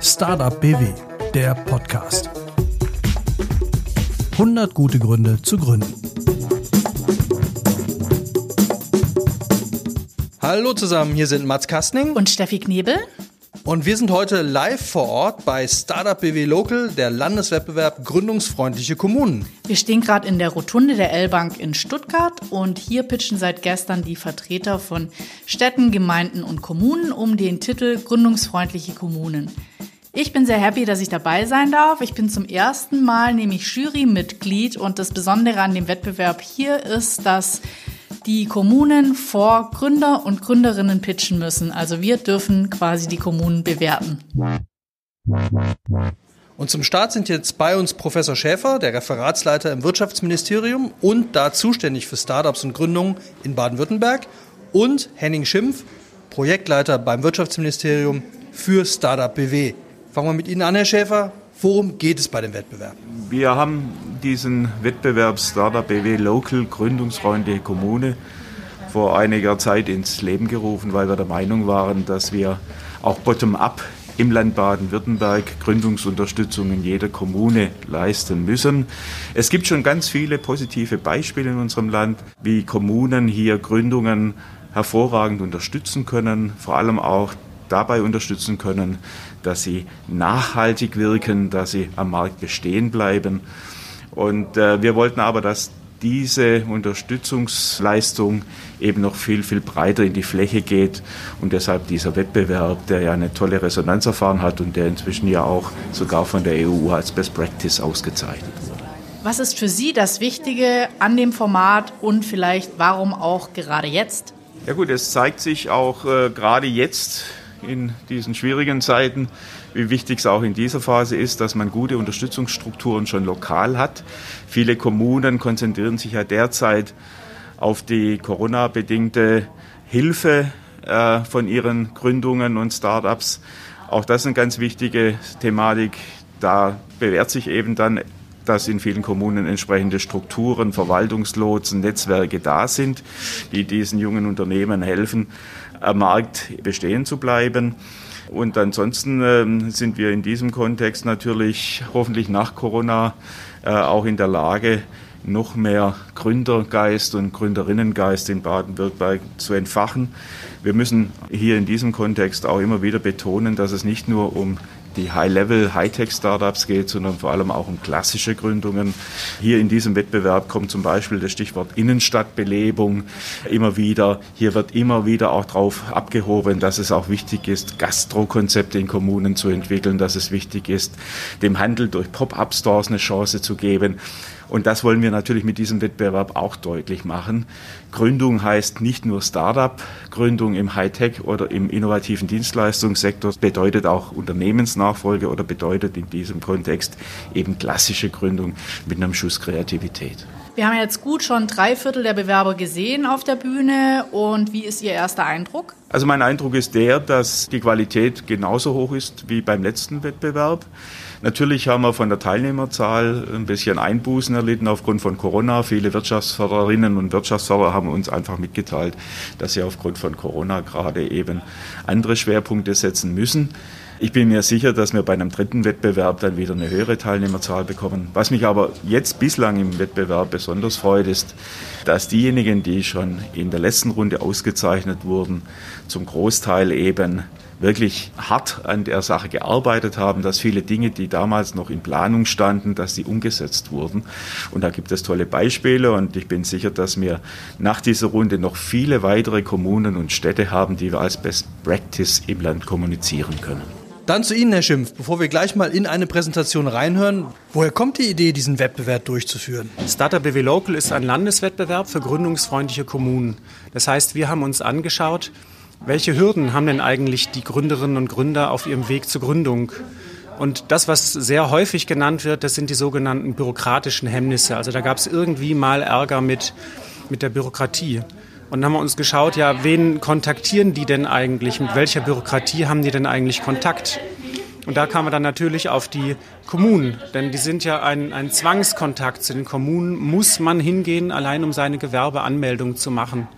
Startup BW, der Podcast. 100 gute Gründe zu gründen. Hallo zusammen, hier sind Mats Kastning und Steffi Knebel. Und wir sind heute live vor Ort bei Startup BW Local, der Landeswettbewerb Gründungsfreundliche Kommunen. Wir stehen gerade in der Rotunde der L-Bank in Stuttgart und hier pitchen seit gestern die Vertreter von Städten, Gemeinden und Kommunen um den Titel Gründungsfreundliche Kommunen. Ich bin sehr happy, dass ich dabei sein darf. Ich bin zum ersten Mal nämlich Jurymitglied und das Besondere an dem Wettbewerb hier ist, dass die Kommunen vor Gründer und Gründerinnen pitchen müssen. Also wir dürfen quasi die Kommunen bewerten. Und zum Start sind jetzt bei uns Professor Schäfer, der Referatsleiter im Wirtschaftsministerium und da zuständig für Startups und Gründungen in Baden-Württemberg und Henning Schimpf, Projektleiter beim Wirtschaftsministerium für Startup BW. Fangen wir mit Ihnen an, Herr Schäfer. Worum geht es bei dem Wettbewerb? Wir haben diesen Wettbewerb Startup BW Local Gründungsfreundliche Kommune vor einiger Zeit ins Leben gerufen, weil wir der Meinung waren, dass wir auch bottom-up im Land Baden-Württemberg Gründungsunterstützung in jeder Kommune leisten müssen. Es gibt schon ganz viele positive Beispiele in unserem Land, wie Kommunen hier Gründungen hervorragend unterstützen können, vor allem auch dabei unterstützen können, dass sie nachhaltig wirken, dass sie am Markt bestehen bleiben. Und äh, wir wollten aber, dass diese Unterstützungsleistung eben noch viel, viel breiter in die Fläche geht und deshalb dieser Wettbewerb, der ja eine tolle Resonanz erfahren hat und der inzwischen ja auch sogar von der EU als Best Practice ausgezeichnet wurde. Was ist für Sie das Wichtige an dem Format und vielleicht warum auch gerade jetzt? Ja gut, es zeigt sich auch äh, gerade jetzt in diesen schwierigen Zeiten, wie wichtig es auch in dieser Phase ist, dass man gute Unterstützungsstrukturen schon lokal hat. Viele Kommunen konzentrieren sich ja derzeit auf die Corona-bedingte Hilfe äh, von ihren Gründungen und Startups. Auch das ist eine ganz wichtige Thematik. Da bewährt sich eben dann dass in vielen Kommunen entsprechende Strukturen, Verwaltungslotsen, Netzwerke da sind, die diesen jungen Unternehmen helfen, am Markt bestehen zu bleiben. Und ansonsten äh, sind wir in diesem Kontext natürlich hoffentlich nach Corona äh, auch in der Lage, noch mehr Gründergeist und Gründerinnengeist in Baden-Württemberg zu entfachen. Wir müssen hier in diesem Kontext auch immer wieder betonen, dass es nicht nur um die High-Level, Hightech-Startups geht, sondern vor allem auch um klassische Gründungen. Hier in diesem Wettbewerb kommt zum Beispiel das Stichwort Innenstadtbelebung immer wieder. Hier wird immer wieder auch darauf abgehoben, dass es auch wichtig ist, Gastrokonzepte in Kommunen zu entwickeln, dass es wichtig ist, dem Handel durch Pop-up-Stores eine Chance zu geben. Und das wollen wir natürlich mit diesem Wettbewerb auch deutlich machen. Gründung heißt nicht nur Startup, Gründung im Hightech oder im innovativen Dienstleistungssektor bedeutet auch Unternehmensnachfolge oder bedeutet in diesem Kontext eben klassische Gründung mit einem Schuss Kreativität. Wir haben jetzt gut schon drei Viertel der Bewerber gesehen auf der Bühne. Und wie ist Ihr erster Eindruck? Also mein Eindruck ist der, dass die Qualität genauso hoch ist wie beim letzten Wettbewerb. Natürlich haben wir von der Teilnehmerzahl ein bisschen Einbußen erlitten aufgrund von Corona. Viele Wirtschaftsfördererinnen und Wirtschaftsförderer haben uns einfach mitgeteilt, dass sie aufgrund von Corona gerade eben andere Schwerpunkte setzen müssen. Ich bin mir sicher, dass wir bei einem dritten Wettbewerb dann wieder eine höhere Teilnehmerzahl bekommen. Was mich aber jetzt bislang im Wettbewerb besonders freut, ist, dass diejenigen, die schon in der letzten Runde ausgezeichnet wurden, zum Großteil eben wirklich hart an der Sache gearbeitet haben, dass viele Dinge, die damals noch in Planung standen, dass sie umgesetzt wurden. Und da gibt es tolle Beispiele und ich bin sicher, dass wir nach dieser Runde noch viele weitere Kommunen und Städte haben, die wir als Best Practice im Land kommunizieren können. Dann zu Ihnen, Herr Schimpf, bevor wir gleich mal in eine Präsentation reinhören. Woher kommt die Idee, diesen Wettbewerb durchzuführen? Startup BW Local ist ein Landeswettbewerb für gründungsfreundliche Kommunen. Das heißt, wir haben uns angeschaut, welche Hürden haben denn eigentlich die Gründerinnen und Gründer auf ihrem Weg zur Gründung? Und das, was sehr häufig genannt wird, das sind die sogenannten bürokratischen Hemmnisse. Also da gab es irgendwie mal Ärger mit, mit der Bürokratie. Und dann haben wir uns geschaut, ja, wen kontaktieren die denn eigentlich? Mit welcher Bürokratie haben die denn eigentlich Kontakt? Und da kamen wir dann natürlich auf die Kommunen, denn die sind ja ein, ein Zwangskontakt. Zu den Kommunen muss man hingehen, allein um seine Gewerbeanmeldung zu machen.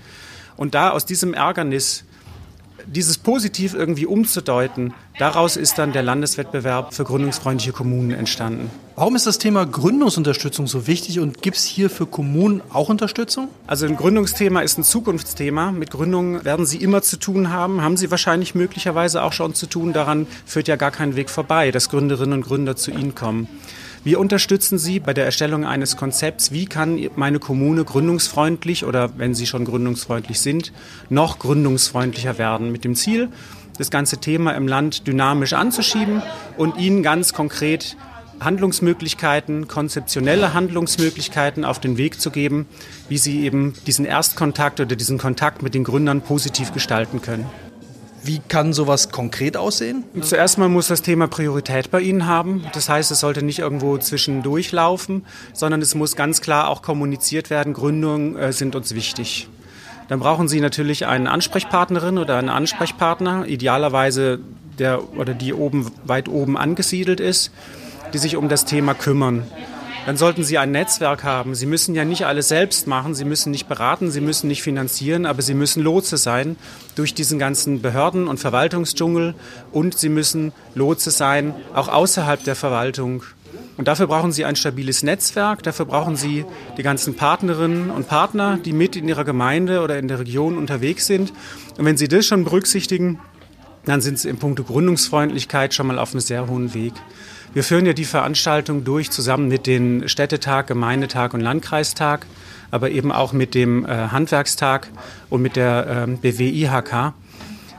Und da aus diesem Ärgernis dieses positiv irgendwie umzudeuten, daraus ist dann der Landeswettbewerb für gründungsfreundliche Kommunen entstanden. Warum ist das Thema Gründungsunterstützung so wichtig und gibt es hier für Kommunen auch Unterstützung? Also ein Gründungsthema ist ein Zukunftsthema. Mit Gründungen werden Sie immer zu tun haben, haben Sie wahrscheinlich möglicherweise auch schon zu tun. Daran führt ja gar kein Weg vorbei, dass Gründerinnen und Gründer zu Ihnen kommen. Wir unterstützen Sie bei der Erstellung eines Konzepts. Wie kann meine Kommune gründungsfreundlich oder wenn sie schon gründungsfreundlich sind, noch gründungsfreundlicher werden mit dem Ziel, das ganze Thema im Land dynamisch anzuschieben und Ihnen ganz konkret Handlungsmöglichkeiten, konzeptionelle Handlungsmöglichkeiten auf den Weg zu geben, wie Sie eben diesen Erstkontakt oder diesen Kontakt mit den Gründern positiv gestalten können. Wie kann sowas konkret aussehen? Zuerst mal muss das Thema Priorität bei Ihnen haben. Das heißt, es sollte nicht irgendwo zwischendurch laufen, sondern es muss ganz klar auch kommuniziert werden, Gründungen äh, sind uns wichtig. Dann brauchen Sie natürlich eine Ansprechpartnerin oder einen Ansprechpartner, idealerweise der oder die oben weit oben angesiedelt ist, die sich um das Thema kümmern dann sollten Sie ein Netzwerk haben. Sie müssen ja nicht alles selbst machen, Sie müssen nicht beraten, Sie müssen nicht finanzieren, aber Sie müssen Lotse sein durch diesen ganzen Behörden- und Verwaltungsdschungel und Sie müssen Lotse sein, auch außerhalb der Verwaltung. Und dafür brauchen Sie ein stabiles Netzwerk, dafür brauchen Sie die ganzen Partnerinnen und Partner, die mit in Ihrer Gemeinde oder in der Region unterwegs sind. Und wenn Sie das schon berücksichtigen, dann sind Sie im Punkt Gründungsfreundlichkeit schon mal auf einem sehr hohen Weg. Wir führen ja die Veranstaltung durch zusammen mit den Städtetag, Gemeindetag und Landkreistag, aber eben auch mit dem äh, Handwerkstag und mit der ähm, BWIHK.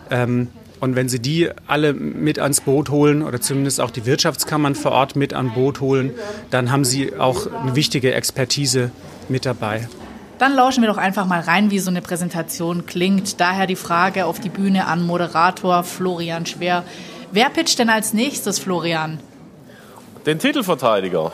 Ähm, und wenn Sie die alle mit ans Boot holen oder zumindest auch die Wirtschaftskammern vor Ort mit an Boot holen, dann haben Sie auch eine wichtige Expertise mit dabei. Dann lauschen wir doch einfach mal rein, wie so eine Präsentation klingt. Daher die Frage auf die Bühne an Moderator Florian Schwer. Wer pitcht denn als nächstes, Florian? Den Titelverteidiger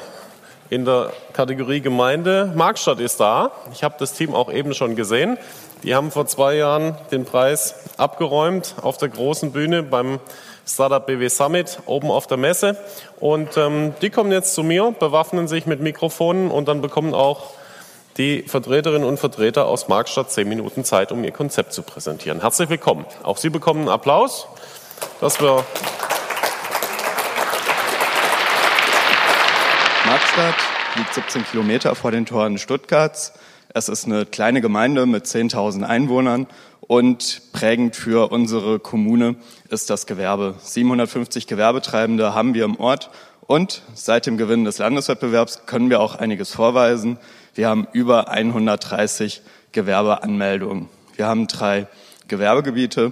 in der Kategorie Gemeinde Markstadt ist da. Ich habe das Team auch eben schon gesehen. Die haben vor zwei Jahren den Preis abgeräumt auf der großen Bühne beim Startup BW Summit oben auf der Messe. Und ähm, die kommen jetzt zu mir, bewaffnen sich mit Mikrofonen und dann bekommen auch die Vertreterinnen und Vertreter aus Markstadt zehn Minuten Zeit, um ihr Konzept zu präsentieren. Herzlich willkommen. Auch Sie bekommen einen Applaus, dass wir Markstadt liegt 17 Kilometer vor den Toren Stuttgarts. Es ist eine kleine Gemeinde mit 10.000 Einwohnern und prägend für unsere Kommune ist das Gewerbe. 750 Gewerbetreibende haben wir im Ort und seit dem Gewinn des Landeswettbewerbs können wir auch einiges vorweisen. Wir haben über 130 Gewerbeanmeldungen. Wir haben drei Gewerbegebiete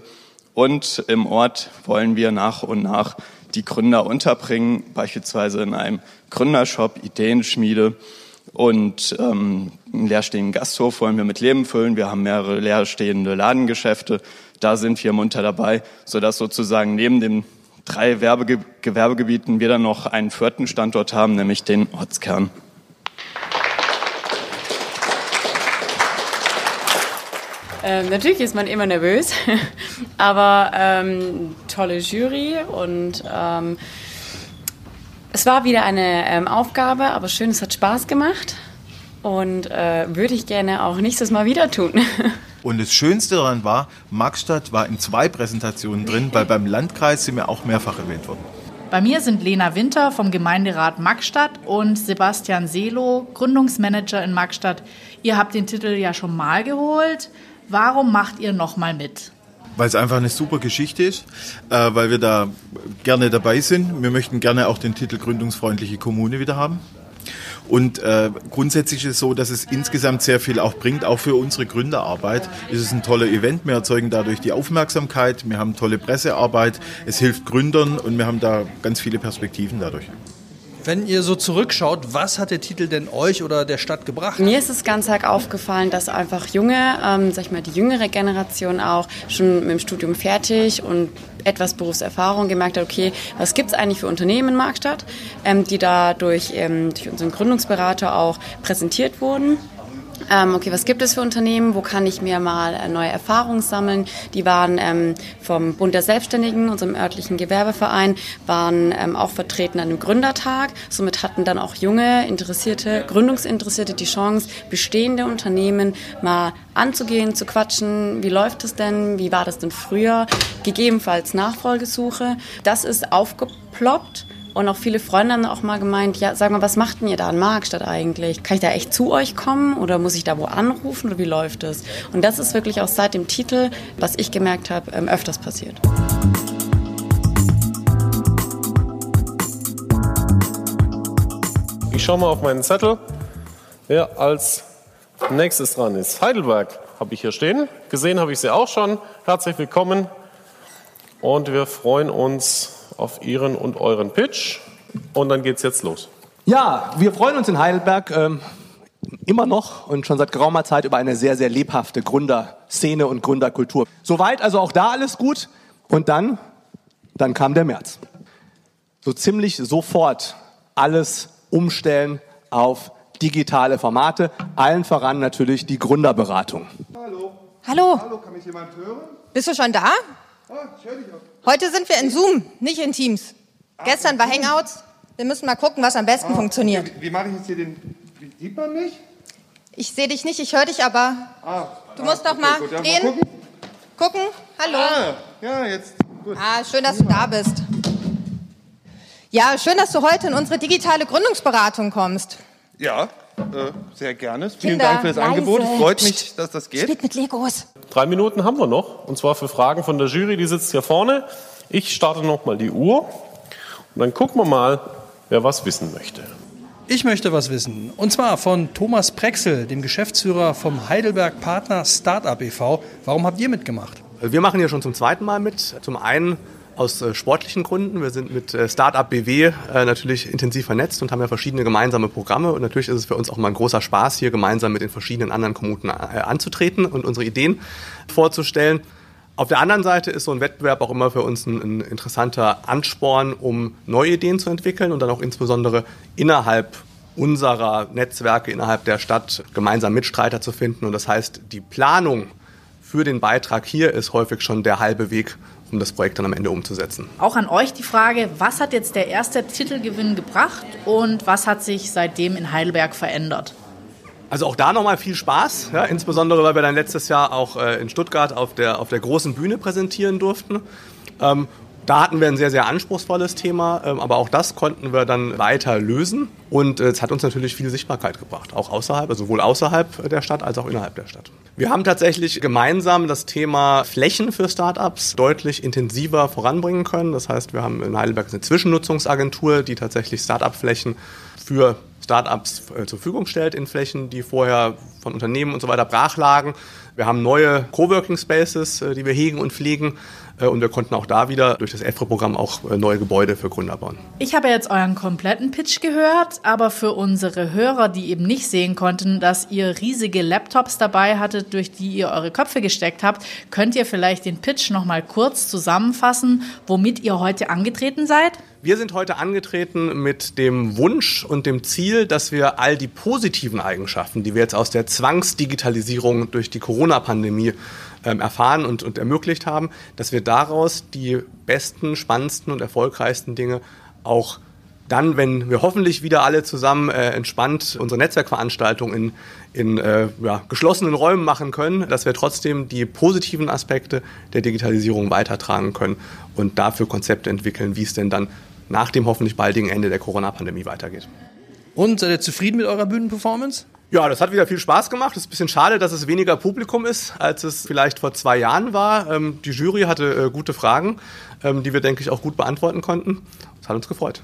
und im Ort wollen wir nach und nach die Gründer unterbringen, beispielsweise in einem Gründershop, Ideenschmiede und ähm, einen leerstehenden Gasthof wollen wir mit Leben füllen. Wir haben mehrere leerstehende Ladengeschäfte. Da sind wir munter dabei, sodass sozusagen neben den drei Werbege Gewerbegebieten wir dann noch einen vierten Standort haben, nämlich den Ortskern. Ähm, natürlich ist man immer nervös, aber ähm, tolle Jury und ähm, es war wieder eine ähm, Aufgabe, aber schön, es hat Spaß gemacht und äh, würde ich gerne auch nächstes Mal wieder tun. Und das Schönste daran war, Markstadt war in zwei Präsentationen drin, weil beim Landkreis sind wir auch mehrfach erwähnt worden. Bei mir sind Lena Winter vom Gemeinderat Magstadt und Sebastian Selo, Gründungsmanager in Magstadt. Ihr habt den Titel ja schon mal geholt. Warum macht ihr nochmal mit? Weil es einfach eine super Geschichte ist, äh, weil wir da gerne dabei sind. Wir möchten gerne auch den Titel Gründungsfreundliche Kommune wieder haben. Und äh, grundsätzlich ist es so, dass es insgesamt sehr viel auch bringt, auch für unsere Gründerarbeit. Es ist ein toller Event, wir erzeugen dadurch die Aufmerksamkeit, wir haben tolle Pressearbeit, es hilft Gründern und wir haben da ganz viele Perspektiven dadurch. Wenn ihr so zurückschaut, was hat der Titel denn euch oder der Stadt gebracht? Mir ist es ganz arg aufgefallen, dass einfach junge, ähm, sag ich mal, die jüngere Generation auch schon mit dem Studium fertig und etwas Berufserfahrung gemerkt hat, okay, was gibt es eigentlich für Unternehmen in Markstadt, ähm, die da durch, ähm, durch unseren Gründungsberater auch präsentiert wurden okay, was gibt es für Unternehmen, wo kann ich mir mal äh, neue Erfahrungen sammeln. Die waren ähm, vom Bund der Selbstständigen, unserem örtlichen Gewerbeverein, waren ähm, auch vertreten an dem Gründertag. Somit hatten dann auch junge, interessierte, Gründungsinteressierte die Chance, bestehende Unternehmen mal anzugehen, zu quatschen. Wie läuft es denn? Wie war das denn früher? Gegebenenfalls Nachfolgesuche. Das ist aufgeploppt und auch viele Freunde haben auch mal gemeint, ja, sag mal, was macht denn ihr da in Markstadt eigentlich? Kann ich da echt zu euch kommen oder muss ich da wo anrufen oder wie läuft das? Und das ist wirklich auch seit dem Titel, was ich gemerkt habe, ähm, öfters passiert. Ich schaue mal auf meinen Zettel, wer als nächstes dran ist. Heidelberg habe ich hier stehen. Gesehen habe ich sie auch schon. Herzlich willkommen. Und wir freuen uns auf Ihren und euren Pitch. Und dann geht es jetzt los. Ja, wir freuen uns in Heidelberg ähm, immer noch und schon seit geraumer Zeit über eine sehr, sehr lebhafte Gründerszene und Gründerkultur. Soweit also auch da alles gut. Und dann, dann kam der März. So ziemlich sofort alles umstellen auf digitale Formate, allen voran natürlich die Gründerberatung. Hallo. Hallo. Hallo, kann mich jemand hören? Bist du schon da? Ah. Heute sind wir in Zoom, nicht in Teams. Gestern war Hangouts. Wir müssen mal gucken, was am besten Ah, funktioniert. okay. Wie mache ich jetzt hier den. Wie sieht man mich? Ich sehe dich nicht, ich höre dich aber. Ah, Du musst ah, doch mal gut, ja, drehen. gucken. Gucken. Hallo. Ah, ja, jetzt. Gut. Ah, schön, dass du da bist. Ja, schön, dass du heute in unsere digitale Gründungsberatung kommst. Ja, äh, sehr gerne. Vielen Kinder, Dank für das leise. Angebot. Freut mich, Psst. dass das geht. Spielt mit Legos. Drei Minuten haben wir noch, und zwar für Fragen von der Jury, die sitzt hier vorne. Ich starte nochmal die Uhr und dann gucken wir mal, wer was wissen möchte. Ich möchte was wissen. Und zwar von Thomas Prexel, dem Geschäftsführer vom Heidelberg Partner Startup e.V. Warum habt ihr mitgemacht? Also wir machen hier schon zum zweiten Mal mit. Zum einen aus äh, sportlichen Gründen. Wir sind mit äh, Startup BW äh, natürlich intensiv vernetzt und haben ja verschiedene gemeinsame Programme. Und natürlich ist es für uns auch mal ein großer Spaß, hier gemeinsam mit den verschiedenen anderen Kommunen äh, anzutreten und unsere Ideen vorzustellen. Auf der anderen Seite ist so ein Wettbewerb auch immer für uns ein, ein interessanter Ansporn, um neue Ideen zu entwickeln und dann auch insbesondere innerhalb unserer Netzwerke, innerhalb der Stadt gemeinsam Mitstreiter zu finden. Und das heißt, die Planung für den Beitrag hier ist häufig schon der halbe Weg, um das Projekt dann am Ende umzusetzen. Auch an euch die Frage, was hat jetzt der erste Titelgewinn gebracht und was hat sich seitdem in Heidelberg verändert? Also auch da nochmal viel Spaß, ja, insbesondere weil wir dann letztes Jahr auch äh, in Stuttgart auf der, auf der großen Bühne präsentieren durften. Ähm, da hatten wir ein sehr, sehr anspruchsvolles Thema, ähm, aber auch das konnten wir dann weiter lösen und äh, es hat uns natürlich viel Sichtbarkeit gebracht, auch außerhalb, also sowohl außerhalb der Stadt als auch innerhalb der Stadt. Wir haben tatsächlich gemeinsam das Thema Flächen für Startups deutlich intensiver voranbringen können. Das heißt, wir haben in Heidelberg eine Zwischennutzungsagentur, die tatsächlich Startup-Flächen für Startups äh, zur Verfügung stellt in Flächen, die vorher von Unternehmen und so weiter brach lagen. Wir haben neue Coworking Spaces, äh, die wir hegen und pflegen. Äh, und wir konnten auch da wieder durch das EFRE-Programm auch äh, neue Gebäude für Gründer bauen. Ich habe jetzt euren kompletten Pitch gehört, aber für unsere Hörer, die eben nicht sehen konnten, dass ihr riesige Laptops dabei hattet, durch die ihr eure Köpfe gesteckt habt, könnt ihr vielleicht den Pitch noch mal kurz zusammenfassen, womit ihr heute angetreten seid? Wir sind heute angetreten mit dem Wunsch und dem Ziel, dass wir all die positiven Eigenschaften, die wir jetzt aus der Zwangsdigitalisierung durch die Corona-Pandemie ähm, erfahren und, und ermöglicht haben, dass wir daraus die besten, spannendsten und erfolgreichsten Dinge auch dann, wenn wir hoffentlich wieder alle zusammen äh, entspannt unsere Netzwerkveranstaltung in, in äh, ja, geschlossenen Räumen machen können, dass wir trotzdem die positiven Aspekte der Digitalisierung weitertragen können und dafür Konzepte entwickeln, wie es denn dann nach dem hoffentlich baldigen Ende der Corona-Pandemie weitergeht. Und seid ihr zufrieden mit eurer Bühnenperformance? Ja, das hat wieder viel Spaß gemacht. Es ist ein bisschen schade, dass es weniger Publikum ist, als es vielleicht vor zwei Jahren war. Ähm, die Jury hatte äh, gute Fragen, ähm, die wir, denke ich, auch gut beantworten konnten. Das hat uns gefreut.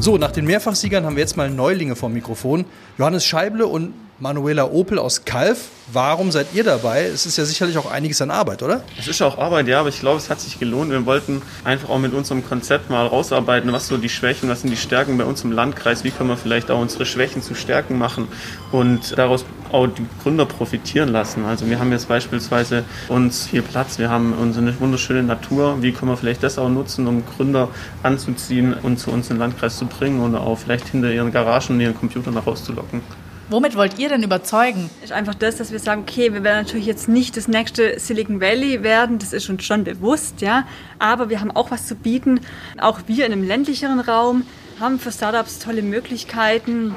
So, nach den Mehrfachsiegern haben wir jetzt mal Neulinge vom Mikrofon. Johannes Scheible und Manuela Opel aus Kalf. Warum seid ihr dabei? Es ist ja sicherlich auch einiges an Arbeit, oder? Es ist auch Arbeit, ja, aber ich glaube, es hat sich gelohnt. Wir wollten einfach auch mit unserem Konzept mal rausarbeiten, was so die Schwächen, was sind die Stärken bei uns im Landkreis, wie können wir vielleicht auch unsere Schwächen zu Stärken machen und daraus auch die Gründer profitieren lassen. Also wir haben jetzt beispielsweise uns viel Platz, wir haben unsere wunderschöne Natur, wie können wir vielleicht das auch nutzen, um Gründer anzuziehen und zu uns in den Landkreis zu bringen und auch vielleicht hinter ihren Garagen und ihren Computern nach rauszulocken. Womit wollt ihr denn überzeugen? Ist einfach das, dass wir sagen, okay, wir werden natürlich jetzt nicht das nächste Silicon Valley werden, das ist uns schon bewusst, ja, aber wir haben auch was zu bieten. Auch wir in einem ländlicheren Raum haben für Startups tolle Möglichkeiten,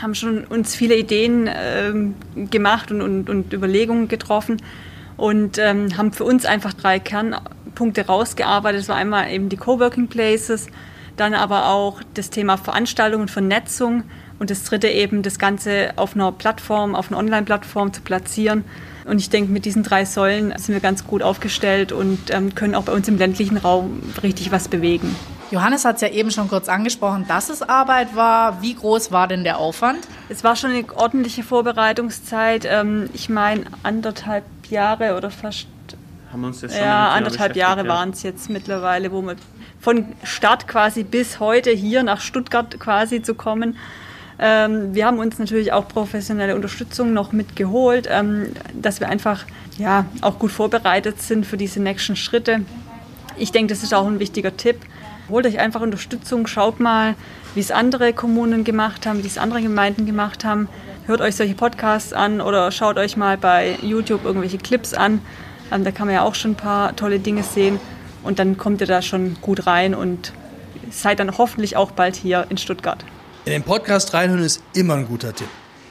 haben schon uns viele Ideen ähm, gemacht und, und, und, Überlegungen getroffen und ähm, haben für uns einfach drei Kernpunkte rausgearbeitet. Das war einmal eben die Coworking Places, dann aber auch das Thema Veranstaltung und Vernetzung und das dritte eben, das Ganze auf einer Plattform, auf einer Online-Plattform zu platzieren. Und ich denke, mit diesen drei Säulen sind wir ganz gut aufgestellt und ähm, können auch bei uns im ländlichen Raum richtig was bewegen. Johannes hat es ja eben schon kurz angesprochen, dass es Arbeit war. Wie groß war denn der Aufwand? Es war schon eine ordentliche Vorbereitungszeit. Ähm, ich meine, anderthalb Jahre oder fast. Haben wir uns das schon Ja, anderthalb Jahre waren es jetzt mittlerweile, wo wir von Start quasi bis heute hier nach Stuttgart quasi zu kommen. Ähm, wir haben uns natürlich auch professionelle Unterstützung noch mitgeholt, ähm, dass wir einfach ja, auch gut vorbereitet sind für diese nächsten Schritte. Ich denke, das ist auch ein wichtiger Tipp. Holt euch einfach Unterstützung, schaut mal, wie es andere Kommunen gemacht haben, wie es andere Gemeinden gemacht haben. Hört euch solche Podcasts an oder schaut euch mal bei YouTube irgendwelche Clips an. Ähm, da kann man ja auch schon ein paar tolle Dinge sehen. Und dann kommt ihr da schon gut rein und seid dann hoffentlich auch bald hier in Stuttgart. In den Podcast reinhören ist immer ein guter Tipp.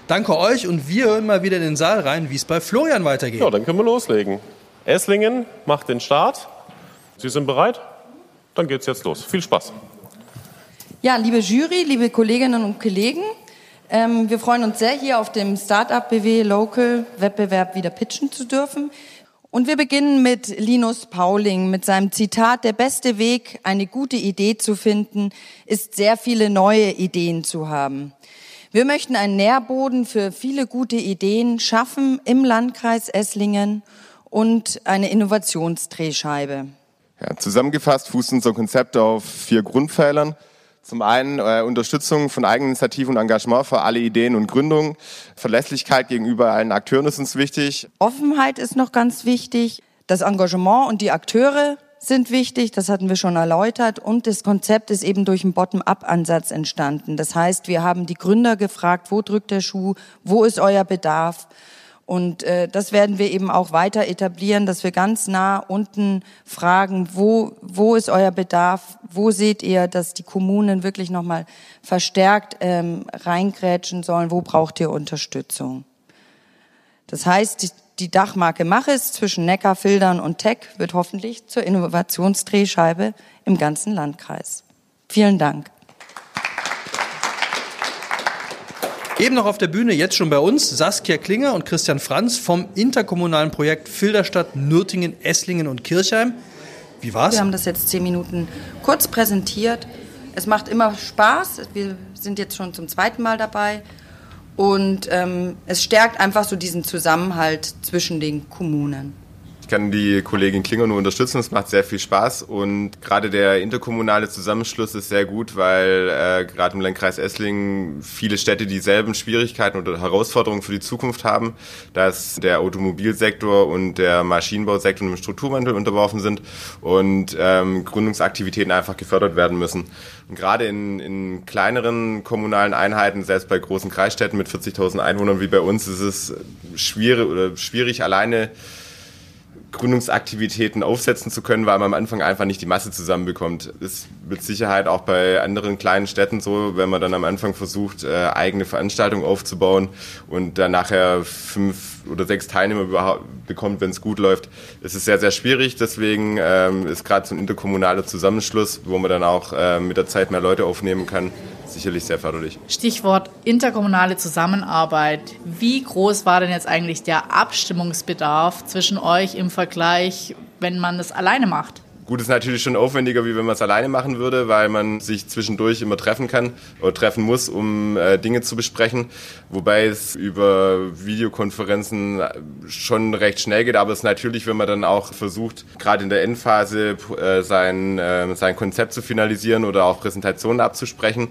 Danke euch und wir hören mal wieder in den Saal rein, wie es bei Florian weitergeht. Ja, dann können wir loslegen. Esslingen macht den Start. Sie sind bereit? Dann geht's jetzt los. Viel Spaß. Ja, liebe Jury, liebe Kolleginnen und Kollegen, ähm, wir freuen uns sehr, hier auf dem Startup BW Local Wettbewerb wieder pitchen zu dürfen. Und wir beginnen mit Linus Pauling mit seinem Zitat, der beste Weg, eine gute Idee zu finden, ist sehr viele neue Ideen zu haben. Wir möchten einen Nährboden für viele gute Ideen schaffen im Landkreis Esslingen und eine Innovationsdrehscheibe. Ja, zusammengefasst fußt unser Konzept auf vier Grundpfeilern. Zum einen äh, Unterstützung von Eigeninitiative und Engagement für alle Ideen und Gründungen. Verlässlichkeit gegenüber allen Akteuren ist uns wichtig. Offenheit ist noch ganz wichtig. Das Engagement und die Akteure sind wichtig, das hatten wir schon erläutert. Und das Konzept ist eben durch einen Bottom-up-Ansatz entstanden. Das heißt, wir haben die Gründer gefragt, wo drückt der Schuh, wo ist euer Bedarf? Und äh, das werden wir eben auch weiter etablieren, dass wir ganz nah unten fragen, wo, wo ist euer Bedarf, wo seht ihr, dass die Kommunen wirklich nochmal verstärkt ähm, reingrätschen sollen, wo braucht ihr Unterstützung. Das heißt, die, die Dachmarke Machis zwischen Neckar, Fildern und Tech wird hoffentlich zur Innovationsdrehscheibe im ganzen Landkreis. Vielen Dank. Eben noch auf der Bühne, jetzt schon bei uns, Saskia Klinger und Christian Franz vom interkommunalen Projekt Filderstadt, Nürtingen, Esslingen und Kirchheim. Wie war's? Wir haben das jetzt zehn Minuten kurz präsentiert. Es macht immer Spaß. Wir sind jetzt schon zum zweiten Mal dabei. Und ähm, es stärkt einfach so diesen Zusammenhalt zwischen den Kommunen kann die Kollegin Klinger nur unterstützen. Es macht sehr viel Spaß und gerade der interkommunale Zusammenschluss ist sehr gut, weil äh, gerade im Landkreis Esslingen viele Städte dieselben Schwierigkeiten oder Herausforderungen für die Zukunft haben, dass der Automobilsektor und der Maschinenbausektor im Strukturwandel unterworfen sind und ähm, Gründungsaktivitäten einfach gefördert werden müssen. Und gerade in, in kleineren kommunalen Einheiten, selbst bei großen Kreisstädten mit 40.000 Einwohnern wie bei uns, ist es schwierig oder schwierig alleine Gründungsaktivitäten aufsetzen zu können, weil man am Anfang einfach nicht die Masse zusammenbekommt. Ist mit Sicherheit auch bei anderen kleinen Städten so, wenn man dann am Anfang versucht, äh, eigene Veranstaltungen aufzubauen und dann nachher fünf oder sechs Teilnehmer bekommt, wenn es gut läuft, ist es sehr, sehr schwierig. Deswegen ähm, ist gerade so ein interkommunaler Zusammenschluss, wo man dann auch äh, mit der Zeit mehr Leute aufnehmen kann, sicherlich sehr förderlich. Stichwort interkommunale Zusammenarbeit. Wie groß war denn jetzt eigentlich der Abstimmungsbedarf zwischen euch im Vergleich, wenn man es alleine macht? Gut, ist natürlich schon aufwendiger, wie wenn man es alleine machen würde, weil man sich zwischendurch immer treffen kann oder treffen muss, um äh, Dinge zu besprechen. Wobei es über Videokonferenzen schon recht schnell geht, aber es ist natürlich, wenn man dann auch versucht, gerade in der Endphase äh, sein, äh, sein Konzept zu finalisieren oder auch Präsentationen abzusprechen,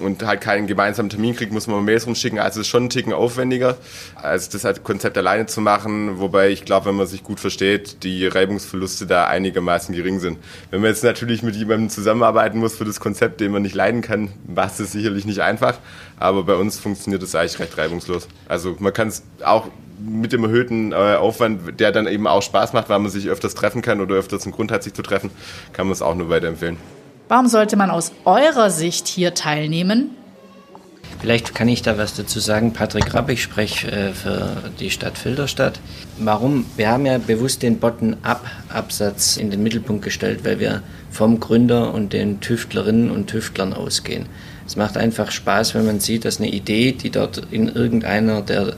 und halt keinen gemeinsamen Termin kriegt, muss man Mails rumschicken. Also es ist schon ein Ticken aufwendiger, als das halt Konzept alleine zu machen. Wobei ich glaube, wenn man sich gut versteht, die Reibungsverluste da einigermaßen gering sind. Wenn man jetzt natürlich mit jemandem zusammenarbeiten muss für das Konzept, den man nicht leiden kann, war es sicherlich nicht einfach. Aber bei uns funktioniert das eigentlich recht reibungslos. Also man kann es auch mit dem erhöhten äh, Aufwand, der dann eben auch Spaß macht, weil man sich öfters treffen kann oder öfters einen Grund hat, sich zu treffen, kann man es auch nur weiterempfehlen. Warum sollte man aus eurer Sicht hier teilnehmen? Vielleicht kann ich da was dazu sagen. Patrick Rapp, ich spreche äh, für die Stadt Filderstadt. Warum? Wir haben ja bewusst den Bottom-up-Absatz in den Mittelpunkt gestellt, weil wir vom Gründer und den Tüftlerinnen und Tüftlern ausgehen. Es macht einfach Spaß, wenn man sieht, dass eine Idee, die dort in irgendeiner der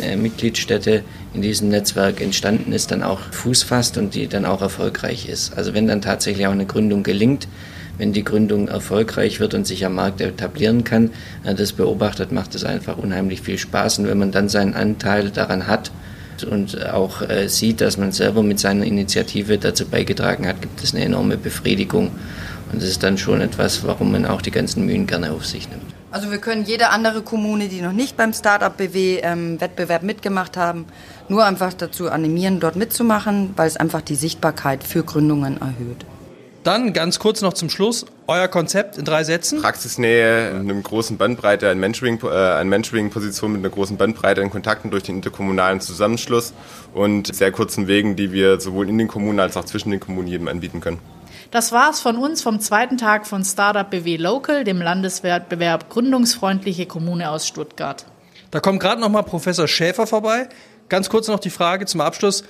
äh, Mitgliedstädte in diesem Netzwerk entstanden ist, dann auch Fuß fasst und die dann auch erfolgreich ist. Also wenn dann tatsächlich auch eine Gründung gelingt, wenn die Gründung erfolgreich wird und sich am Markt etablieren kann, äh, das beobachtet, macht es einfach unheimlich viel Spaß. Und wenn man dann seinen Anteil daran hat und auch äh, sieht, dass man selber mit seiner Initiative dazu beigetragen hat, gibt es eine enorme Befriedigung. Und das ist dann schon etwas, warum man auch die ganzen Mühen gerne auf sich nimmt. Also wir können jede andere Kommune, die noch nicht beim Startup BW ähm, Wettbewerb mitgemacht haben, nur einfach dazu animieren, dort mitzumachen, weil es einfach die Sichtbarkeit für Gründungen erhöht. Dann ganz kurz noch zum Schluss, euer Konzept in drei Sätzen. Praxisnähe, mit einer großen Bandbreite an Mentoring, äh, Mentoring-Positionen mit einer großen Bandbreite an Kontakten durch den interkommunalen Zusammenschluss und sehr kurzen Wegen, die wir sowohl in den Kommunen als auch zwischen den Kommunen jedem anbieten können. Das war's von uns vom zweiten Tag von Startup BW Local, dem Landeswettbewerb Gründungsfreundliche Kommune aus Stuttgart. Da kommt gerade noch mal Professor Schäfer vorbei. Ganz kurz noch die Frage zum Abschluss.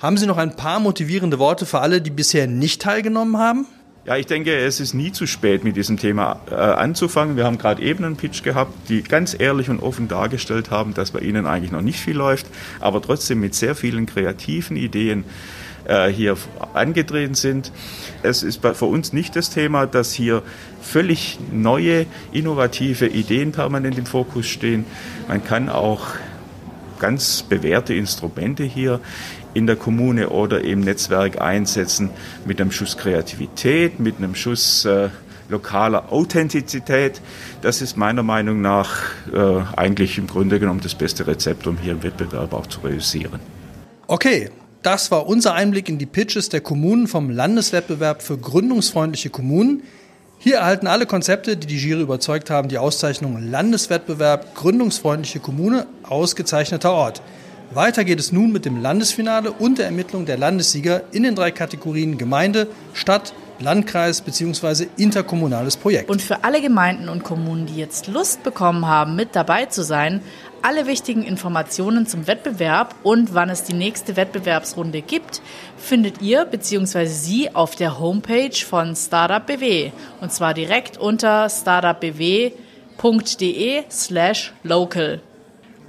Haben Sie noch ein paar motivierende Worte für alle, die bisher nicht teilgenommen haben? Ja, ich denke, es ist nie zu spät, mit diesem Thema äh, anzufangen. Wir haben gerade eben einen Pitch gehabt, die ganz ehrlich und offen dargestellt haben, dass bei ihnen eigentlich noch nicht viel läuft, aber trotzdem mit sehr vielen kreativen Ideen äh, hier angetreten sind. Es ist für uns nicht das Thema, dass hier völlig neue, innovative Ideen permanent im Fokus stehen. Man kann auch ganz bewährte Instrumente hier in der Kommune oder im Netzwerk einsetzen mit einem Schuss Kreativität, mit einem Schuss äh, lokaler Authentizität. Das ist meiner Meinung nach äh, eigentlich im Grunde genommen das beste Rezept, um hier im Wettbewerb auch zu realisieren. Okay, das war unser Einblick in die Pitches der Kommunen vom Landeswettbewerb für gründungsfreundliche Kommunen. Hier erhalten alle Konzepte, die die Jury überzeugt haben, die Auszeichnung Landeswettbewerb gründungsfreundliche Kommune, ausgezeichneter Ort. Weiter geht es nun mit dem Landesfinale und der Ermittlung der Landessieger in den drei Kategorien Gemeinde, Stadt, Landkreis bzw. interkommunales Projekt. Und für alle Gemeinden und Kommunen, die jetzt Lust bekommen haben, mit dabei zu sein, alle wichtigen Informationen zum Wettbewerb und wann es die nächste Wettbewerbsrunde gibt, findet ihr bzw. Sie auf der Homepage von Startup BW. Und zwar direkt unter startupbw.de slash local.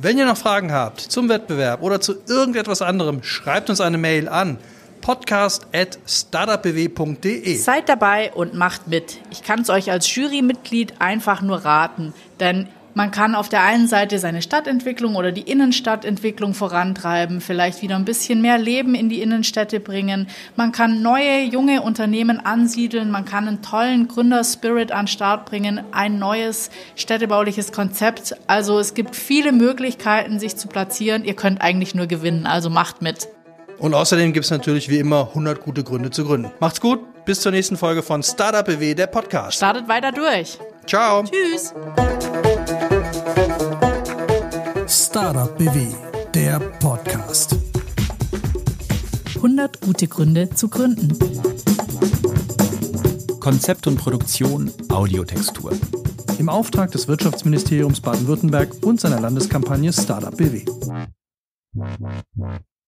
Wenn ihr noch Fragen habt zum Wettbewerb oder zu irgendetwas anderem, schreibt uns eine Mail an podcast at startupbw.de. Seid dabei und macht mit. Ich kann es euch als Jurymitglied einfach nur raten, denn man kann auf der einen Seite seine Stadtentwicklung oder die Innenstadtentwicklung vorantreiben, vielleicht wieder ein bisschen mehr Leben in die Innenstädte bringen. Man kann neue, junge Unternehmen ansiedeln. Man kann einen tollen Gründerspirit an Start bringen, ein neues städtebauliches Konzept. Also es gibt viele Möglichkeiten, sich zu platzieren. Ihr könnt eigentlich nur gewinnen, also macht mit. Und außerdem gibt es natürlich wie immer 100 gute Gründe zu gründen. Macht's gut, bis zur nächsten Folge von Startup BW, der Podcast. Startet weiter durch. Ciao. Tschüss. Startup BW, der Podcast. 100 gute Gründe zu gründen. Konzept und Produktion Audiotextur. Im Auftrag des Wirtschaftsministeriums Baden-Württemberg und seiner Landeskampagne Startup BW.